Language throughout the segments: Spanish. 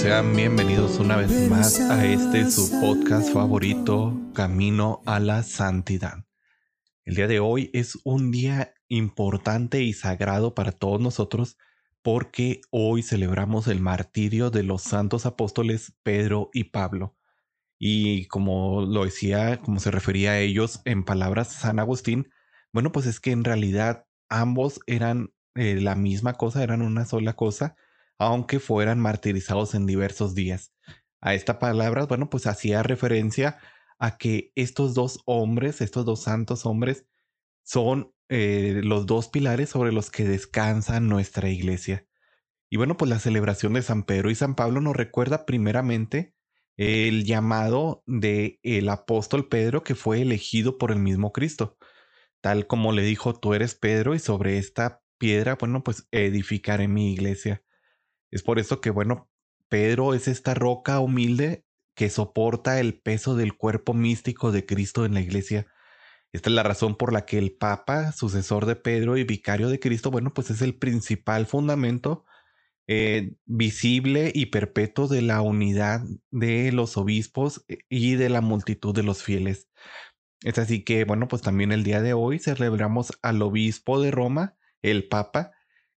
Sean bienvenidos una vez más a este su podcast favorito, Camino a la Santidad. El día de hoy es un día importante y sagrado para todos nosotros porque hoy celebramos el martirio de los santos apóstoles Pedro y Pablo. Y como lo decía, como se refería a ellos en palabras San Agustín, bueno, pues es que en realidad ambos eran eh, la misma cosa, eran una sola cosa, aunque fueran martirizados en diversos días. A esta palabra, bueno, pues hacía referencia a que estos dos hombres, estos dos santos hombres, son eh, los dos pilares sobre los que descansa nuestra iglesia. Y bueno, pues la celebración de San Pedro y San Pablo nos recuerda primeramente el llamado de el apóstol Pedro que fue elegido por el mismo Cristo, tal como le dijo, tú eres Pedro y sobre esta piedra, bueno, pues edificaré mi iglesia. Es por eso que, bueno, Pedro es esta roca humilde que soporta el peso del cuerpo místico de Cristo en la iglesia. Esta es la razón por la que el Papa, sucesor de Pedro y vicario de Cristo, bueno, pues es el principal fundamento eh, visible y perpetuo de la unidad de los obispos eh, y de la multitud de los fieles. Es así que, bueno, pues también el día de hoy celebramos al obispo de Roma, el Papa,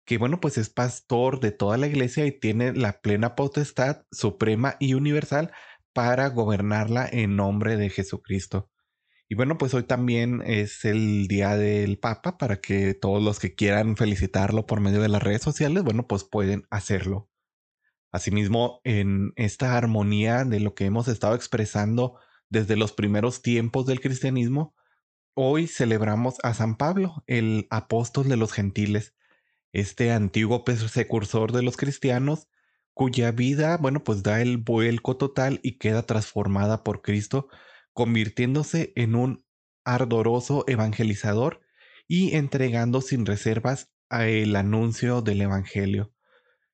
que bueno, pues es pastor de toda la iglesia y tiene la plena potestad suprema y universal para gobernarla en nombre de Jesucristo. Y bueno, pues hoy también es el día del Papa para que todos los que quieran felicitarlo por medio de las redes sociales, bueno, pues pueden hacerlo. Asimismo, en esta armonía de lo que hemos estado expresando desde los primeros tiempos del cristianismo, hoy celebramos a San Pablo, el apóstol de los gentiles, este antiguo precursor de los cristianos, cuya vida, bueno, pues da el vuelco total y queda transformada por Cristo, convirtiéndose en un ardoroso evangelizador y entregando sin reservas el anuncio del Evangelio,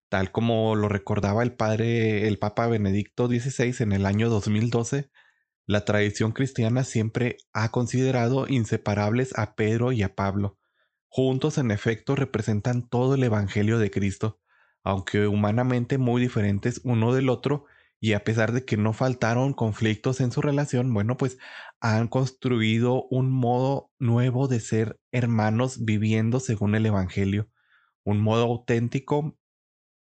tal como lo recordaba el padre, el Papa Benedicto XVI en el año 2012. La tradición cristiana siempre ha considerado inseparables a Pedro y a Pablo, Juntos, en efecto, representan todo el Evangelio de Cristo, aunque humanamente muy diferentes uno del otro, y a pesar de que no faltaron conflictos en su relación, bueno, pues han construido un modo nuevo de ser hermanos viviendo según el Evangelio, un modo auténtico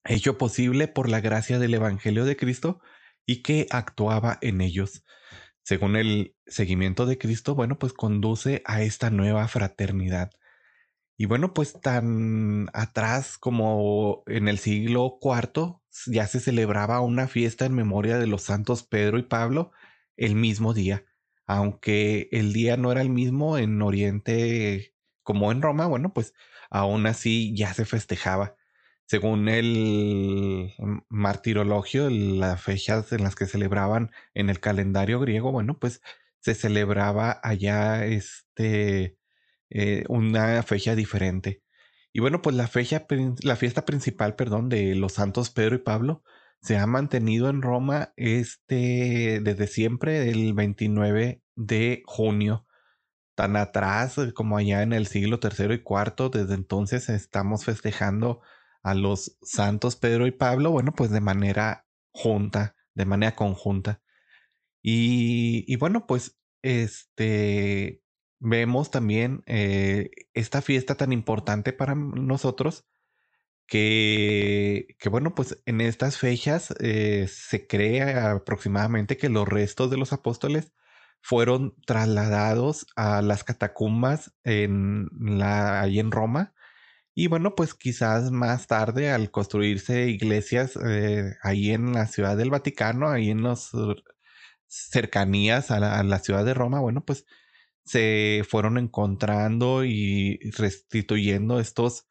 hecho posible por la gracia del Evangelio de Cristo y que actuaba en ellos. Según el seguimiento de Cristo, bueno, pues conduce a esta nueva fraternidad. Y bueno, pues tan atrás como en el siglo IV ya se celebraba una fiesta en memoria de los santos Pedro y Pablo el mismo día. Aunque el día no era el mismo en Oriente como en Roma, bueno, pues aún así ya se festejaba. Según el martirologio, las fechas en las que celebraban en el calendario griego, bueno, pues se celebraba allá este eh, una fecha diferente. Y bueno, pues la fecha, la fiesta principal, perdón, de los santos Pedro y Pablo se ha mantenido en Roma este desde siempre, el 29 de junio. Tan atrás como allá en el siglo tercero y cuarto, desde entonces estamos festejando a los santos Pedro y Pablo, bueno, pues de manera junta, de manera conjunta. Y bueno, pues este, vemos también eh, esta fiesta tan importante para nosotros que, que bueno, pues en estas fechas eh, se cree aproximadamente que los restos de los apóstoles fueron trasladados a las catacumbas en la, ahí en Roma. Y bueno, pues quizás más tarde al construirse iglesias eh, ahí en la ciudad del Vaticano, ahí en las cercanías a la, a la ciudad de Roma, bueno, pues se fueron encontrando y restituyendo estos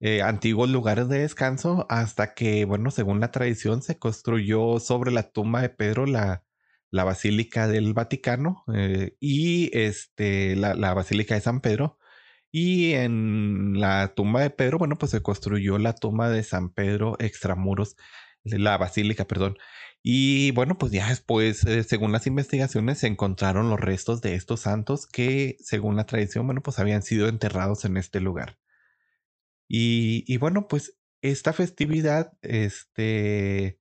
eh, antiguos lugares de descanso hasta que, bueno, según la tradición, se construyó sobre la tumba de Pedro la, la Basílica del Vaticano eh, y este, la, la, Basílica de San Pedro. Y en la tumba de Pedro, bueno, pues se construyó la tumba de San Pedro extramuros, la basílica, perdón. Y bueno, pues ya después, eh, según las investigaciones, se encontraron los restos de estos santos que, según la tradición, bueno, pues habían sido enterrados en este lugar. Y, bueno, pues esta festividad este,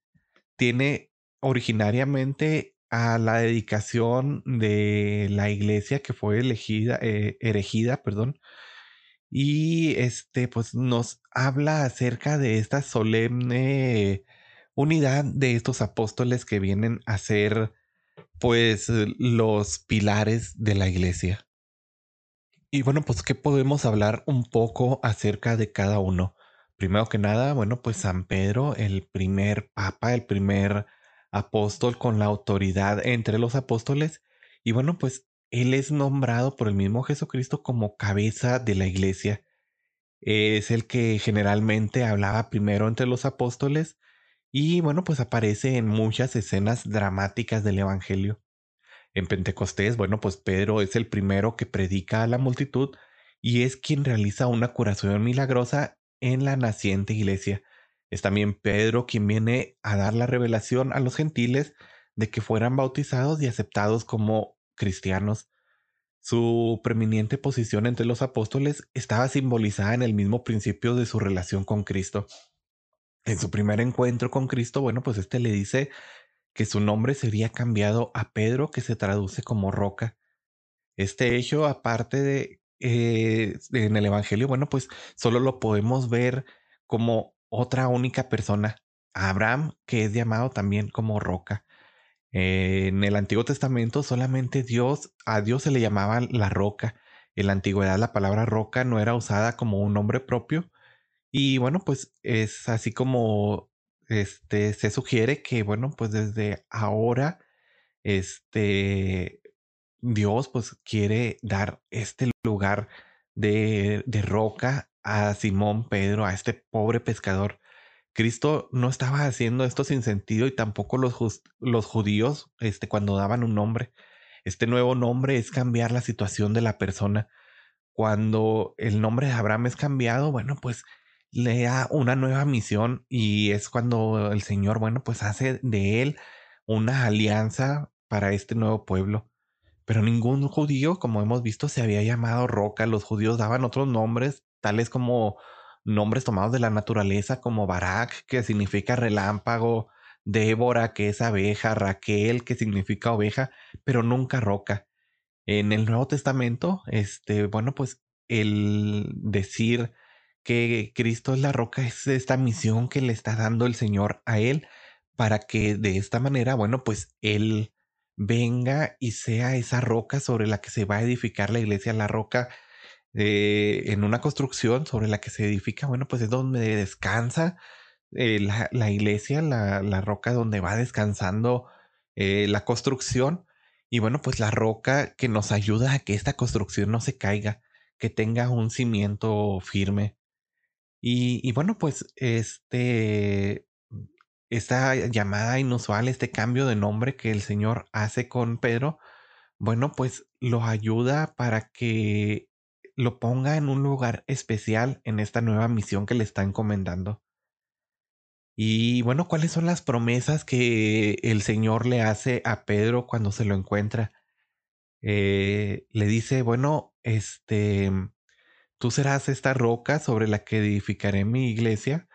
tiene originariamente a la dedicación de la iglesia que fue elegida, eh, erigida, perdón, y este, pues nos habla acerca de esta solemne unidad de estos apóstoles que vienen a ser, pues, los pilares de la iglesia. Y bueno, pues, ¿qué podemos hablar un poco acerca de cada uno? Primero que nada, bueno, pues San Pedro, el primer papa, el primer apóstol con la autoridad entre los apóstoles. Y bueno, pues él es nombrado por el mismo Jesucristo como cabeza de la iglesia. Es el que generalmente hablaba primero entre los apóstoles y bueno, pues aparece en muchas escenas dramáticas del Evangelio. En Pentecostés, bueno, pues Pedro es el primero que predica a la multitud y es quien realiza una curación milagrosa en la naciente iglesia. Es también Pedro quien viene a dar la revelación a los gentiles de que fueran bautizados y aceptados como cristianos. Su preeminente posición entre los apóstoles estaba simbolizada en el mismo principio de su relación con Cristo. En su primer encuentro con Cristo, bueno, pues este le dice que su nombre sería cambiado a Pedro, que se traduce como roca. Este hecho, aparte de eh, en el Evangelio, bueno, pues solo lo podemos ver como otra única persona, Abraham, que es llamado también como roca. en el Antiguo Testamento solamente Dios, a Dios se le llamaba la roca. En la antigüedad la palabra roca no era usada como un nombre propio. Y bueno, pues es así como este, se sugiere que, bueno, pues desde ahora, este, Dios pues quiere dar este lugar de, de roca a Simón Pedro, a este pobre pescador. Cristo no estaba haciendo esto sin sentido y tampoco los, los judíos, este, cuando daban un nombre. Este nuevo nombre es cambiar la situación de la persona. Cuando el nombre de Abraham es cambiado, bueno, pues le da una nueva misión y es cuando el Señor, bueno, pues hace de él una alianza para este nuevo pueblo. Pero ningún judío, como hemos visto, se había llamado Roca. Los judíos daban otros nombres, tales como nombres tomados de la naturaleza, como Barak, que significa relámpago, Débora, que es abeja, Raquel, que significa oveja, pero nunca roca. En el Nuevo Testamento, este, bueno, pues el decir que Cristo es la roca, es esta misión que le está dando el Señor a él para que de esta manera, bueno, pues él venga y sea esa roca sobre la que se va a edificar la iglesia, la roca eh, en una construcción sobre la que se edifica, bueno, pues es donde descansa eh, la, iglesia, la, la, roca donde va descansando eh, la construcción y bueno, pues la roca que nos ayuda a que esta construcción no se caiga, que tenga un cimiento firme. Y, bueno, pues este, esta llamada inusual, este cambio de nombre que el Señor hace con Pedro, bueno, pues lo ayuda para que lo ponga en un lugar especial en esta nueva misión que le está encomendando. Y bueno, ¿cuáles son las promesas que el Señor le hace a Pedro cuando se lo encuentra? Eh, le dice, bueno, este, Tú serás esta roca sobre la que edificaré mi iglesia,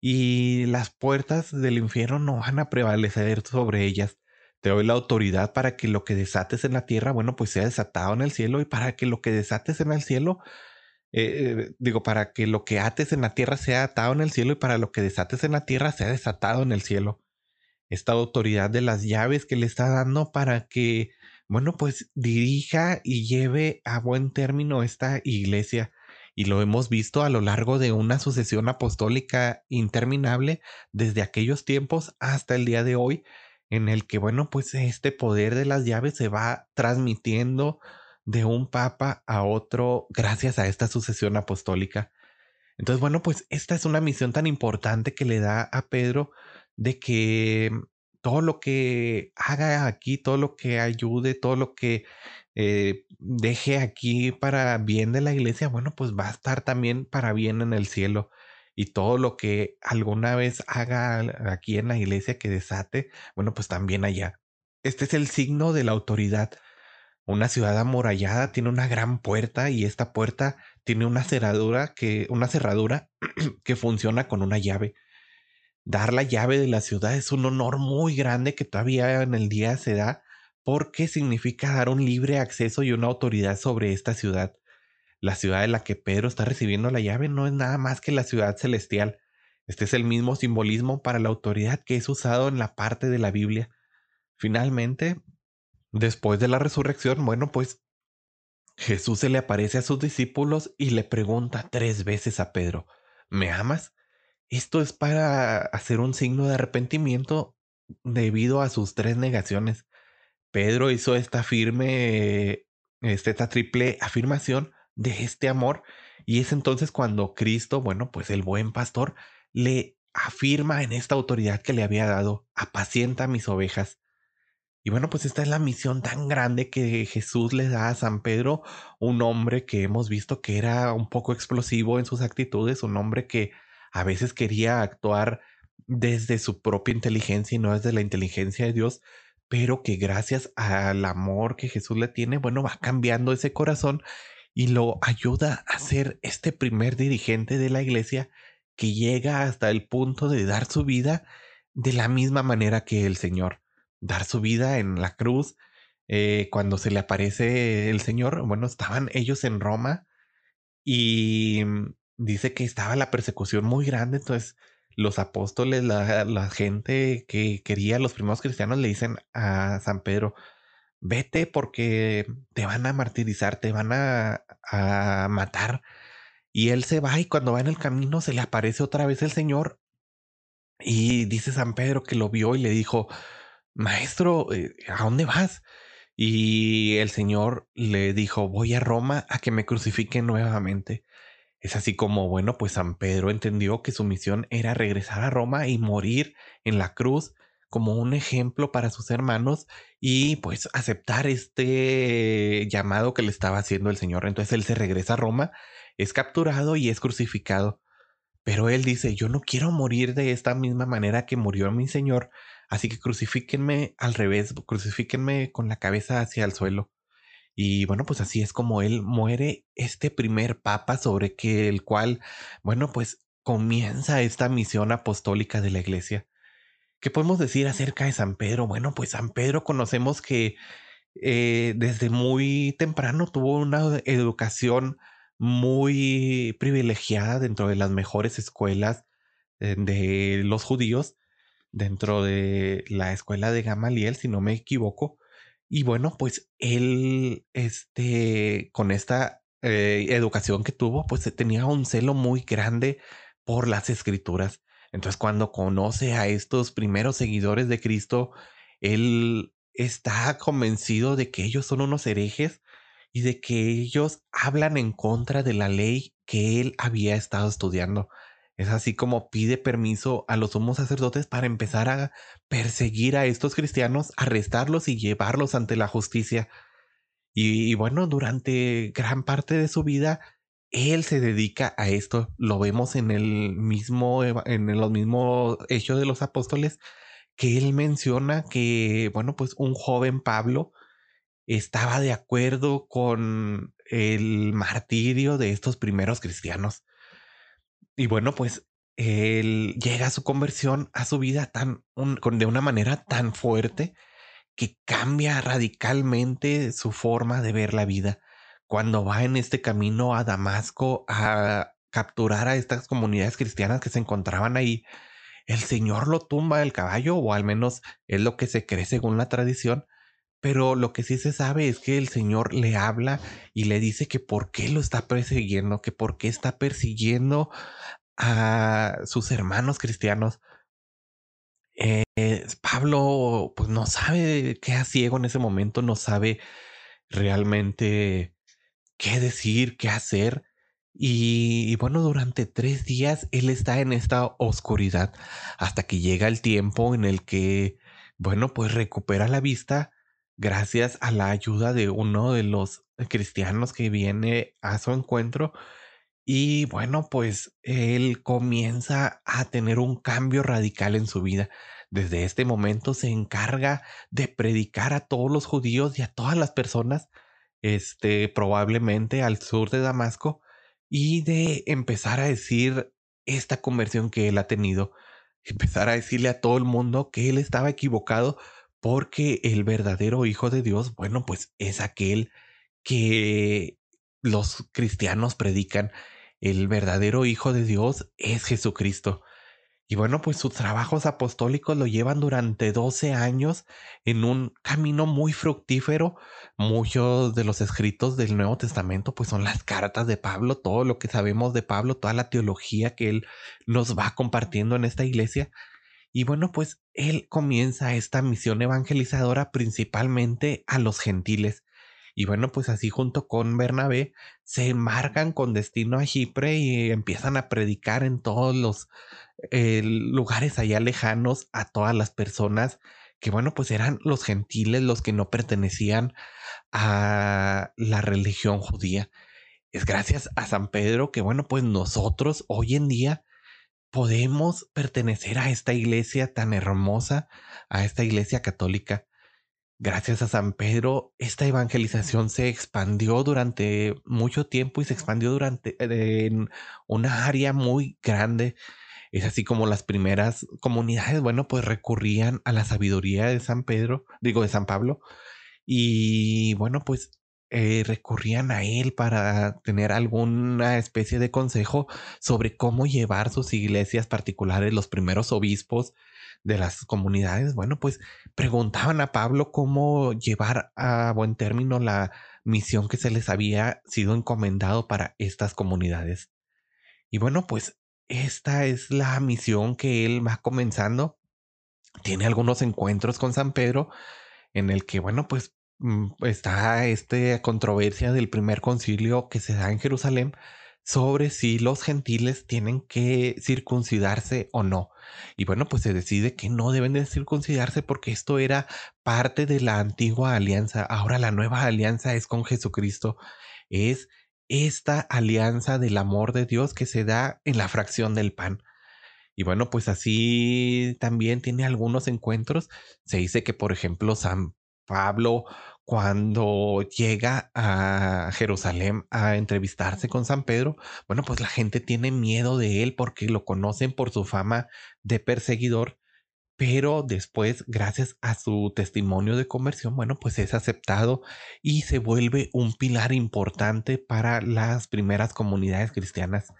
y las puertas del infierno no van a prevalecer sobre ellas. Te doy la autoridad para que lo que desates en la tierra, bueno, pues sea desatado en el cielo, y para que lo que desates en el cielo, eh, digo, para que lo que ates en la tierra sea atado en el cielo, y para lo que desates en la tierra sea desatado en el cielo. Esta autoridad de las llaves que le está dando para que, bueno, pues dirija y lleve a buen término esta iglesia y lo hemos visto a lo largo de una sucesión apostólica interminable desde aquellos tiempos hasta el día de hoy, en el que, bueno, pues este poder de las llaves se va transmitiendo de un papa a otro gracias a esta sucesión apostólica. Entonces, bueno, pues esta es una misión tan importante que le da a Pedro de que todo lo que haga aquí, todo lo que ayude, todo lo que eh, deje aquí para bien de la iglesia, bueno, pues va a estar también para bien en el cielo. Y todo lo que alguna vez haga aquí en la iglesia que desate, bueno, pues también allá. Este es el signo de la autoridad. Una ciudad amurallada tiene una gran puerta y esta puerta tiene una cerradura que, una cerradura que funciona con una llave. Dar la llave de la ciudad es un honor muy grande que todavía en el día se da porque significa dar un libre acceso y una autoridad sobre esta ciudad. La ciudad de la que Pedro está recibiendo la llave no es nada más que la ciudad celestial. Este es el mismo simbolismo para la autoridad que es usado en la parte de la Biblia. Finalmente, después de la resurrección, bueno, pues Jesús se le aparece a sus discípulos y le pregunta tres veces a Pedro, ¿me amas? Esto es para hacer un signo de arrepentimiento debido a sus tres negaciones. Pedro hizo esta firme, este, esta triple afirmación de este amor y es entonces cuando Cristo, bueno, pues el buen pastor, le afirma en esta autoridad que le había dado, apacienta mis ovejas. Y bueno, pues esta es la misión tan grande que Jesús le da a San Pedro, un hombre que hemos visto que era un poco explosivo en sus actitudes, un hombre que a veces quería actuar desde su propia inteligencia y no desde la inteligencia de Dios, pero que gracias al amor que Jesús le tiene, bueno, va cambiando ese corazón y lo ayuda a ser este primer dirigente de la iglesia que llega hasta el punto de dar su vida de la misma manera que el Señor, dar su vida en la cruz. Eh, cuando se le aparece el Señor, bueno, estaban ellos en Roma y dice que estaba la persecución muy grande, entonces los apóstoles, la, la, gente que quería, los primeros cristianos le dicen a San Pedro, vete porque te van a martirizar, te van a, a matar. Y él se va y cuando va en el camino se le aparece otra vez el Señor y dice San Pedro que lo vio y le dijo, maestro, eh, ¿a dónde vas? Y el Señor le dijo, voy a Roma a que me crucifiquen nuevamente. Es así como, bueno, pues San Pedro entendió que su misión era regresar a Roma y morir en la cruz como un ejemplo para sus hermanos y pues aceptar este llamado que le estaba haciendo el Señor. Entonces él se regresa a Roma, es capturado y es crucificado. Pero él dice, yo no quiero morir de esta misma manera que murió mi Señor, así que crucifíquenme al revés, crucifíquenme con la cabeza hacia el suelo. Y bueno, pues así es como él muere este primer papa sobre que el cual, bueno, pues comienza esta misión apostólica de la iglesia. ¿Qué podemos decir acerca de San Pedro? Bueno, pues San Pedro conocemos que eh, desde muy temprano tuvo una educación muy privilegiada dentro de las mejores escuelas eh, de los judíos, dentro de la escuela de Gamaliel, si no me equivoco. Y bueno, pues él, este, con esta eh, educación que tuvo, pues tenía un celo muy grande por las escrituras. Entonces, cuando conoce a estos primeros seguidores de Cristo, él está convencido de que ellos son unos herejes y de que ellos hablan en contra de la ley que él había estado estudiando. Es así como pide permiso a los sumos sacerdotes para empezar a perseguir a estos cristianos, arrestarlos y llevarlos ante la justicia. Y, bueno, durante gran parte de su vida, él se dedica a esto. Lo vemos en el mismo, en los mismos hechos de los apóstoles, que él menciona que, bueno, pues un joven Pablo estaba de acuerdo con el martirio de estos primeros cristianos. Y bueno, pues él llega a su conversión, a su vida tan, de una manera tan fuerte que cambia radicalmente su forma de ver la vida. Cuando va en este camino a Damasco a capturar a estas comunidades cristianas que se encontraban ahí, el Señor lo tumba del caballo, o al menos es lo que se cree según la tradición, pero lo que sí se sabe es que el Señor le habla y le dice que por qué lo está persiguiendo, que por qué está persiguiendo a sus hermanos cristianos. Eh, Pablo pues no sabe qué ciego en ese momento, no sabe realmente qué decir, qué hacer. Y, bueno, durante tres días él está en esta oscuridad hasta que llega el tiempo en el que, bueno, pues recupera la vista gracias a la ayuda de uno de los cristianos que viene a su encuentro. Y bueno, pues él comienza a tener un cambio radical en su vida. Desde este momento se encarga de predicar a todos los judíos y a todas las personas, este, probablemente al sur de Damasco, y de empezar a decir esta conversión que él ha tenido, empezar a decirle a todo el mundo que él estaba equivocado porque el verdadero Hijo de Dios, bueno, pues es aquel que los cristianos predican. El verdadero Hijo de Dios es Jesucristo. Y bueno, pues sus trabajos apostólicos lo llevan durante 12 años en un camino muy fructífero. Muchos de los escritos del Nuevo Testamento pues son las cartas de Pablo, todo lo que sabemos de Pablo, toda la teología que él nos va compartiendo en esta iglesia. Y bueno, pues él comienza esta misión evangelizadora principalmente a los gentiles. Y bueno, pues así junto con Bernabé se embarcan con destino a Chipre y empiezan a predicar en todos los eh, lugares allá lejanos a todas las personas que bueno, pues eran los gentiles los que no pertenecían a la religión judía. Es gracias a San Pedro que bueno, pues nosotros hoy en día podemos pertenecer a esta iglesia tan hermosa, a esta iglesia católica. Gracias a San Pedro, esta evangelización se expandió durante mucho tiempo y se expandió durante en una área muy grande. Es así como las primeras comunidades, bueno, pues recurrían a la sabiduría de San Pedro, digo de San Pablo, y bueno, pues eh, recurrían a él para tener alguna especie de consejo sobre cómo llevar sus iglesias particulares, los primeros obispos de las comunidades, bueno, pues preguntaban a Pablo cómo llevar a buen término la misión que se les había sido encomendado para estas comunidades. Y bueno, pues esta es la misión que él va comenzando. Tiene algunos encuentros con San Pedro en el que, bueno, pues está esta controversia del primer concilio que se da en Jerusalén sobre si los gentiles tienen que circuncidarse o no. Y bueno, pues se decide que no deben de circuncidarse porque esto era parte de la antigua alianza. Ahora la nueva alianza es con Jesucristo. Es esta alianza del amor de Dios que se da en la fracción del pan. Y bueno, pues así también tiene algunos encuentros. Se dice que, por ejemplo, San Pablo cuando llega a Jerusalén a entrevistarse con San Pedro, bueno, pues la gente tiene miedo de él porque lo conocen por su fama de perseguidor, pero después, gracias a su testimonio de conversión, bueno, pues es aceptado y se vuelve un pilar importante para las primeras comunidades cristianas.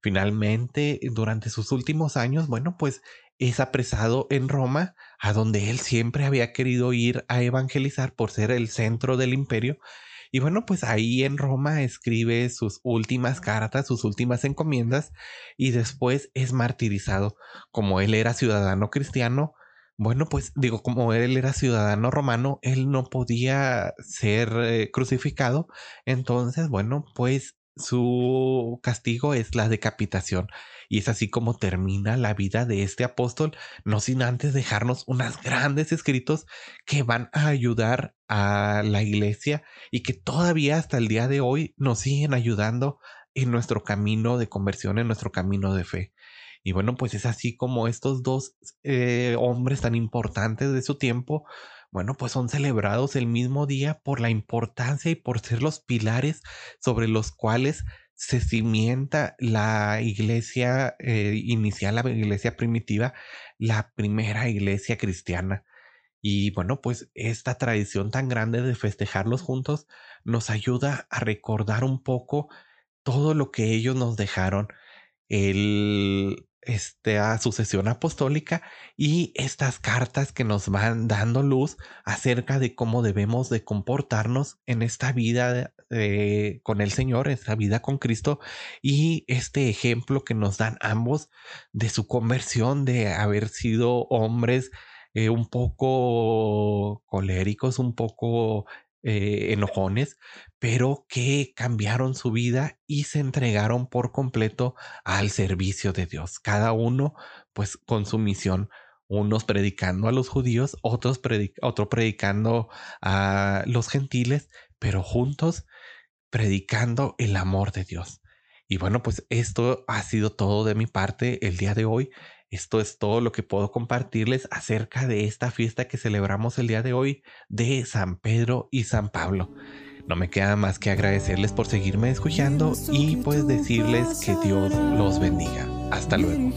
Finalmente, durante sus últimos años, bueno, pues es apresado en Roma, a donde él siempre había querido ir a evangelizar por ser el centro del imperio. Y bueno, pues ahí en Roma escribe sus últimas cartas, sus últimas encomiendas y después es martirizado. Como él era ciudadano cristiano, bueno, pues digo, como él era ciudadano romano, él no podía ser eh, crucificado. Entonces, bueno, pues su castigo es la decapitación. Y es así como termina la vida de este apóstol, no sin antes dejarnos unos grandes escritos que van a ayudar a la iglesia y que todavía hasta el día de hoy nos siguen ayudando en nuestro camino de conversión, en nuestro camino de fe. Y bueno, pues es así como estos dos eh, hombres tan importantes de su tiempo, bueno, pues son celebrados el mismo día por la importancia y por ser los pilares sobre los cuales se cimienta la iglesia eh, inicial, la iglesia primitiva, la primera iglesia cristiana. Y bueno, pues esta tradición tan grande de festejarlos juntos nos ayuda a recordar un poco todo lo que ellos nos dejaron, el, esta sucesión apostólica y estas cartas que nos van dando luz acerca de cómo debemos de comportarnos en esta vida con el Señor, esta vida con Cristo y este ejemplo que nos dan ambos de su conversión, de haber sido hombres eh, un poco coléricos, un poco eh, enojones, pero que cambiaron su vida y se entregaron por completo al servicio de Dios. Cada uno, pues, con su misión. Unos predicando a los judíos, otros otro predicando a los gentiles, pero juntos predicando el amor de Dios. Y bueno, pues esto ha sido todo de mi parte el día de hoy. Esto es todo lo que puedo compartirles acerca de esta fiesta que celebramos el día de hoy de San Pedro y San Pablo. No me queda más que agradecerles por seguirme escuchando y pues decirles que Dios los bendiga. Hasta luego.